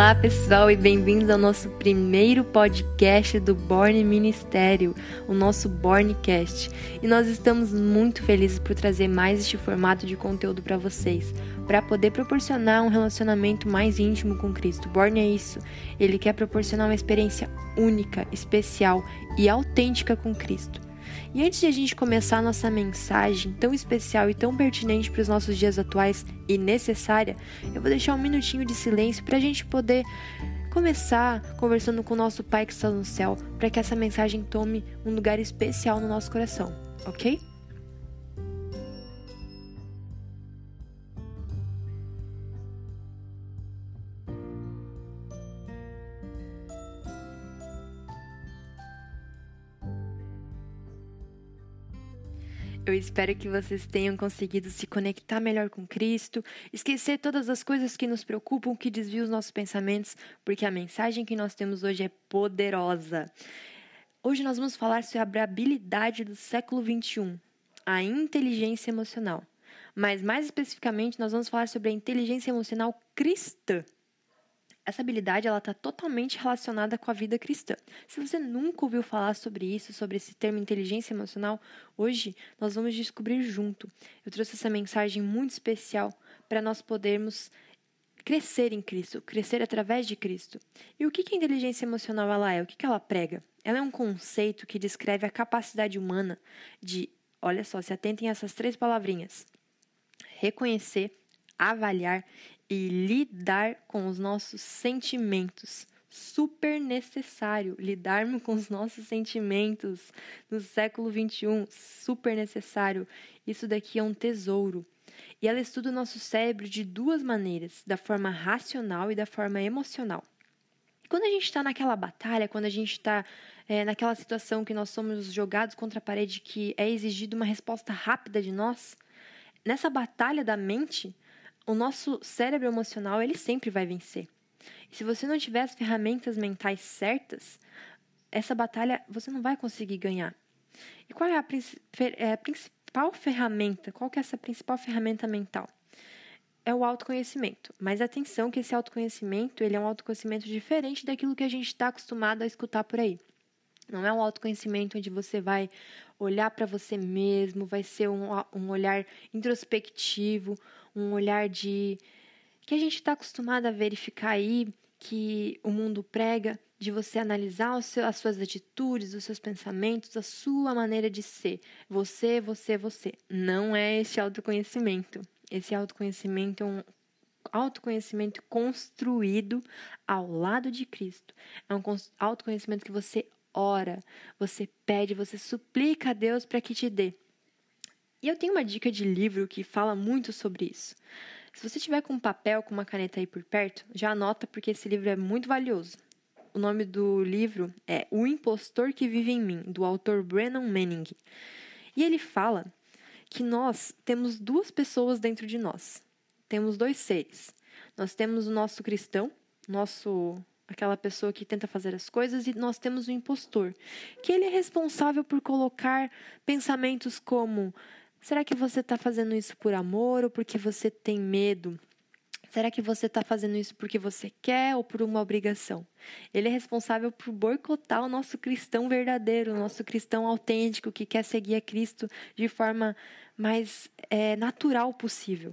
Olá, pessoal, e bem-vindos ao nosso primeiro podcast do Born Ministério, o nosso Borncast. E nós estamos muito felizes por trazer mais este formato de conteúdo para vocês, para poder proporcionar um relacionamento mais íntimo com Cristo. Born é isso, ele quer proporcionar uma experiência única, especial e autêntica com Cristo. E antes de a gente começar a nossa mensagem tão especial e tão pertinente para os nossos dias atuais e necessária, eu vou deixar um minutinho de silêncio para a gente poder começar conversando com o nosso Pai que está no céu, para que essa mensagem tome um lugar especial no nosso coração, ok? Eu espero que vocês tenham conseguido se conectar melhor com Cristo, esquecer todas as coisas que nos preocupam, que desviam os nossos pensamentos, porque a mensagem que nós temos hoje é poderosa. Hoje nós vamos falar sobre a habilidade do século XXI, a inteligência emocional. Mas mais especificamente, nós vamos falar sobre a inteligência emocional cristã. Essa habilidade ela está totalmente relacionada com a vida cristã. Se você nunca ouviu falar sobre isso, sobre esse termo inteligência emocional, hoje nós vamos descobrir junto. Eu trouxe essa mensagem muito especial para nós podermos crescer em Cristo, crescer através de Cristo. E o que, que a inteligência emocional ela é? O que, que ela prega? Ela é um conceito que descreve a capacidade humana de, olha só, se atentem a essas três palavrinhas: reconhecer, avaliar e lidar com os nossos sentimentos. Super necessário lidarmos com os nossos sentimentos no século 21. Super necessário. Isso daqui é um tesouro. E ela estuda o nosso cérebro de duas maneiras: da forma racional e da forma emocional. Quando a gente está naquela batalha, quando a gente está é, naquela situação que nós somos jogados contra a parede, que é exigida uma resposta rápida de nós, nessa batalha da mente, o nosso cérebro emocional ele sempre vai vencer. E se você não tiver as ferramentas mentais certas, essa batalha você não vai conseguir ganhar. E qual é a, é a principal ferramenta? Qual que é essa principal ferramenta mental? É o autoconhecimento. Mas atenção que esse autoconhecimento ele é um autoconhecimento diferente daquilo que a gente está acostumado a escutar por aí. Não é um autoconhecimento onde você vai olhar para você mesmo, vai ser um, um olhar introspectivo, um olhar de que a gente está acostumado a verificar aí que o mundo prega, de você analisar seu, as suas atitudes, os seus pensamentos, a sua maneira de ser. Você, você, você. Não é esse autoconhecimento. Esse autoconhecimento é um autoconhecimento construído ao lado de Cristo. É um autoconhecimento que você ora, você pede, você suplica a Deus para que te dê. E eu tenho uma dica de livro que fala muito sobre isso. Se você tiver com um papel, com uma caneta aí por perto, já anota porque esse livro é muito valioso. O nome do livro é O Impostor que Vive em Mim, do autor Brennan Manning. E ele fala que nós temos duas pessoas dentro de nós. Temos dois seres. Nós temos o nosso cristão, nosso aquela pessoa que tenta fazer as coisas, e nós temos o impostor, que ele é responsável por colocar pensamentos como Será que você está fazendo isso por amor ou porque você tem medo? Será que você está fazendo isso porque você quer ou por uma obrigação? Ele é responsável por boicotar o nosso cristão verdadeiro, o nosso cristão autêntico que quer seguir a Cristo de forma mais é, natural possível.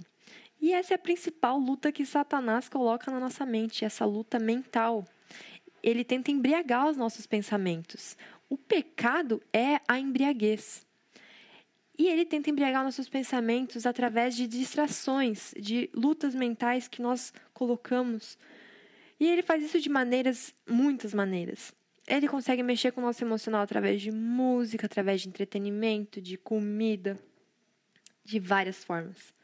E essa é a principal luta que Satanás coloca na nossa mente, essa luta mental. Ele tenta embriagar os nossos pensamentos. O pecado é a embriaguez. E ele tenta embriagar nossos pensamentos através de distrações, de lutas mentais que nós colocamos. E ele faz isso de maneiras, muitas maneiras. Ele consegue mexer com o nosso emocional através de música, através de entretenimento, de comida, de várias formas.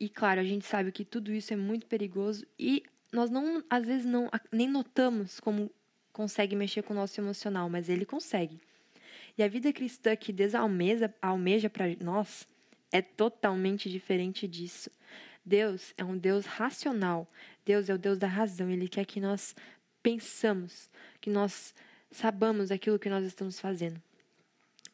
E claro, a gente sabe que tudo isso é muito perigoso e nós não, às vezes não nem notamos como consegue mexer com o nosso emocional, mas ele consegue. E a vida cristã que Deus almeja, almeja para nós é totalmente diferente disso. Deus é um Deus racional. Deus é o Deus da razão. Ele quer que nós pensamos, que nós sabamos aquilo que nós estamos fazendo.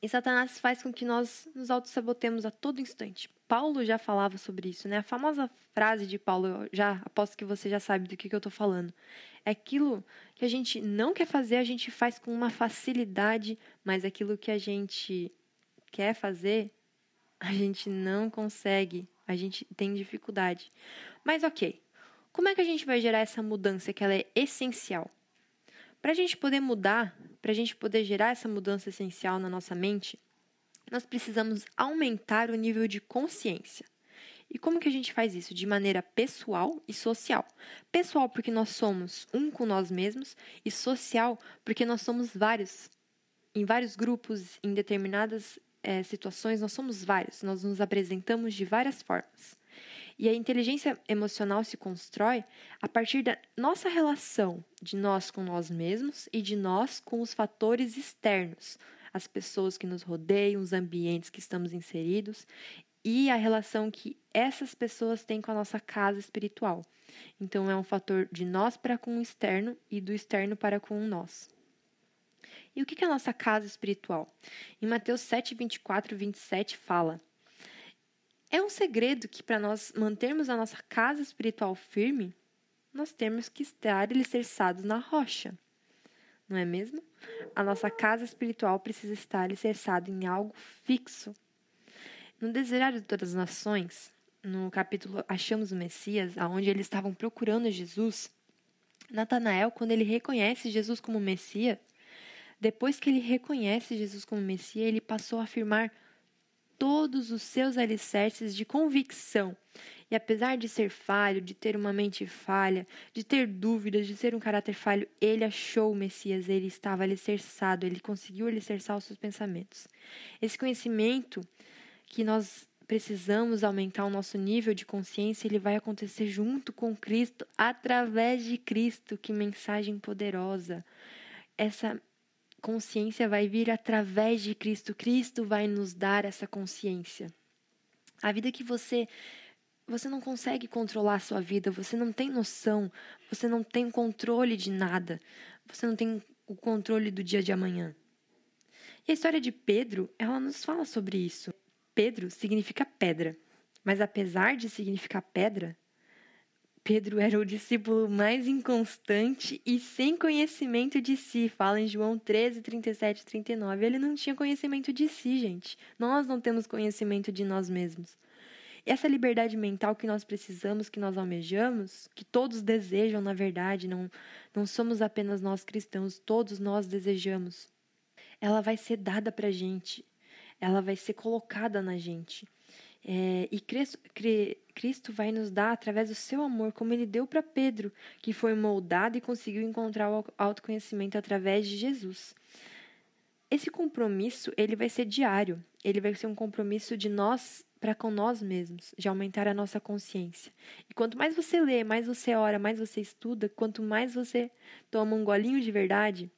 E Satanás faz com que nós nos autossabotemos a todo instante. Paulo já falava sobre isso, né? A famosa frase de Paulo, já aposto que você já sabe do que, que eu estou falando. É aquilo que a gente não quer fazer, a gente faz com uma facilidade, mas aquilo que a gente quer fazer, a gente não consegue, a gente tem dificuldade. Mas ok, como é que a gente vai gerar essa mudança que ela é essencial? Para a gente poder mudar, para a gente poder gerar essa mudança essencial na nossa mente, nós precisamos aumentar o nível de consciência. E como que a gente faz isso? De maneira pessoal e social. Pessoal, porque nós somos um com nós mesmos, e social, porque nós somos vários. Em vários grupos, em determinadas é, situações, nós somos vários, nós nos apresentamos de várias formas. E a inteligência emocional se constrói a partir da nossa relação de nós com nós mesmos e de nós com os fatores externos, as pessoas que nos rodeiam, os ambientes que estamos inseridos e a relação que essas pessoas têm com a nossa casa espiritual. Então, é um fator de nós para com o externo e do externo para com o nós. E o que é a nossa casa espiritual? Em Mateus 7, 24 27 fala: é um segredo que, para nós mantermos a nossa casa espiritual firme, nós temos que estar alicerçados na rocha. Não é mesmo? A nossa casa espiritual precisa estar alicerçada em algo fixo. No Desejário de Todas as Nações, no capítulo Achamos o Messias, aonde eles estavam procurando Jesus, Natanael, quando ele reconhece Jesus como Messias, depois que ele reconhece Jesus como Messias, ele passou a afirmar todos os seus alicerces de convicção. E apesar de ser falho, de ter uma mente falha, de ter dúvidas, de ser um caráter falho, ele achou o Messias, ele estava alicerçado, ele conseguiu alicerçar os seus pensamentos. Esse conhecimento que nós precisamos aumentar o nosso nível de consciência, ele vai acontecer junto com Cristo, através de Cristo. Que mensagem poderosa! Essa consciência vai vir através de Cristo. Cristo vai nos dar essa consciência. A vida que você você não consegue controlar a sua vida, você não tem noção, você não tem controle de nada, você não tem o controle do dia de amanhã. E a história de Pedro, ela nos fala sobre isso. Pedro significa pedra, mas apesar de significar pedra, Pedro era o discípulo mais inconstante e sem conhecimento de si. Fala em João 13, 37 e 39. Ele não tinha conhecimento de si, gente. Nós não temos conhecimento de nós mesmos. Essa liberdade mental que nós precisamos, que nós almejamos, que todos desejam, na verdade, não, não somos apenas nós cristãos, todos nós desejamos. Ela vai ser dada para gente, ela vai ser colocada na gente. É, e Cristo, Cristo vai nos dar através do seu amor, como ele deu para Pedro, que foi moldado e conseguiu encontrar o autoconhecimento através de Jesus. Esse compromisso, ele vai ser diário. Ele vai ser um compromisso de nós para com nós mesmos, de aumentar a nossa consciência. E quanto mais você lê, mais você ora, mais você estuda, quanto mais você toma um golinho de verdade,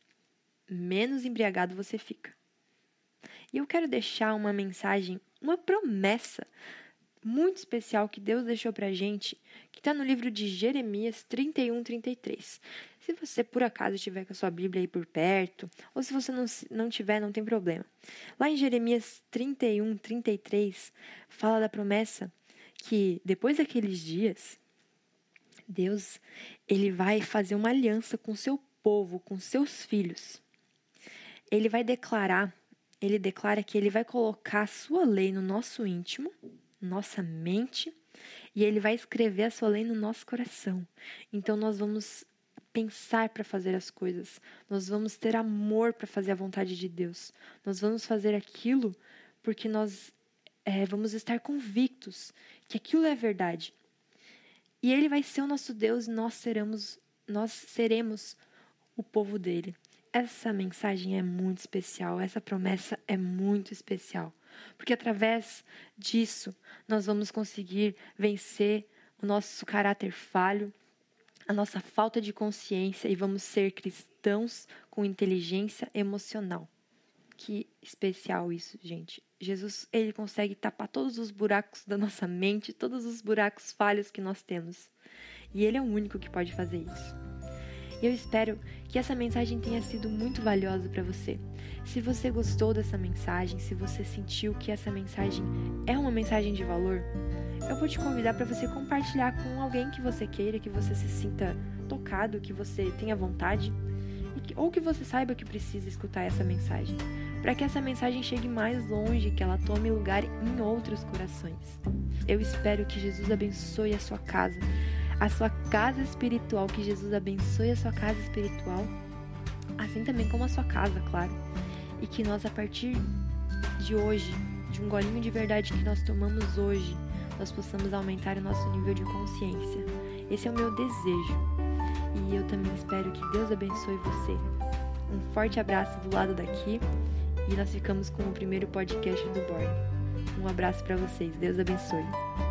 menos embriagado você fica. E eu quero deixar uma mensagem uma promessa muito especial que Deus deixou para a gente, que está no livro de Jeremias 31, 33. Se você por acaso estiver com a sua Bíblia aí por perto, ou se você não, não tiver, não tem problema. Lá em Jeremias 31, 33, fala da promessa que depois daqueles dias, Deus ele vai fazer uma aliança com seu povo, com seus filhos. Ele vai declarar ele declara que ele vai colocar a sua lei no nosso íntimo, nossa mente, e ele vai escrever a sua lei no nosso coração. Então nós vamos pensar para fazer as coisas, nós vamos ter amor para fazer a vontade de Deus, nós vamos fazer aquilo porque nós é, vamos estar convictos que aquilo é verdade. E ele vai ser o nosso Deus e nós seremos, nós seremos o povo dele. Essa mensagem é muito especial, essa promessa é muito especial, porque através disso nós vamos conseguir vencer o nosso caráter falho, a nossa falta de consciência e vamos ser cristãos com inteligência emocional. Que especial isso, gente. Jesus, ele consegue tapar todos os buracos da nossa mente, todos os buracos falhos que nós temos. E ele é o único que pode fazer isso. Eu espero que essa mensagem tenha sido muito valiosa para você. Se você gostou dessa mensagem, se você sentiu que essa mensagem é uma mensagem de valor, eu vou te convidar para você compartilhar com alguém que você queira, que você se sinta tocado, que você tenha vontade, ou que você saiba que precisa escutar essa mensagem, para que essa mensagem chegue mais longe, que ela tome lugar em outros corações. Eu espero que Jesus abençoe a sua casa, a sua casa espiritual, que Jesus abençoe a sua casa espiritual, assim também como a sua casa, claro. E que nós, a partir de hoje, de um golinho de verdade que nós tomamos hoje, nós possamos aumentar o nosso nível de consciência. Esse é o meu desejo. E eu também espero que Deus abençoe você. Um forte abraço do lado daqui e nós ficamos com o primeiro podcast do Born. Um abraço para vocês. Deus abençoe.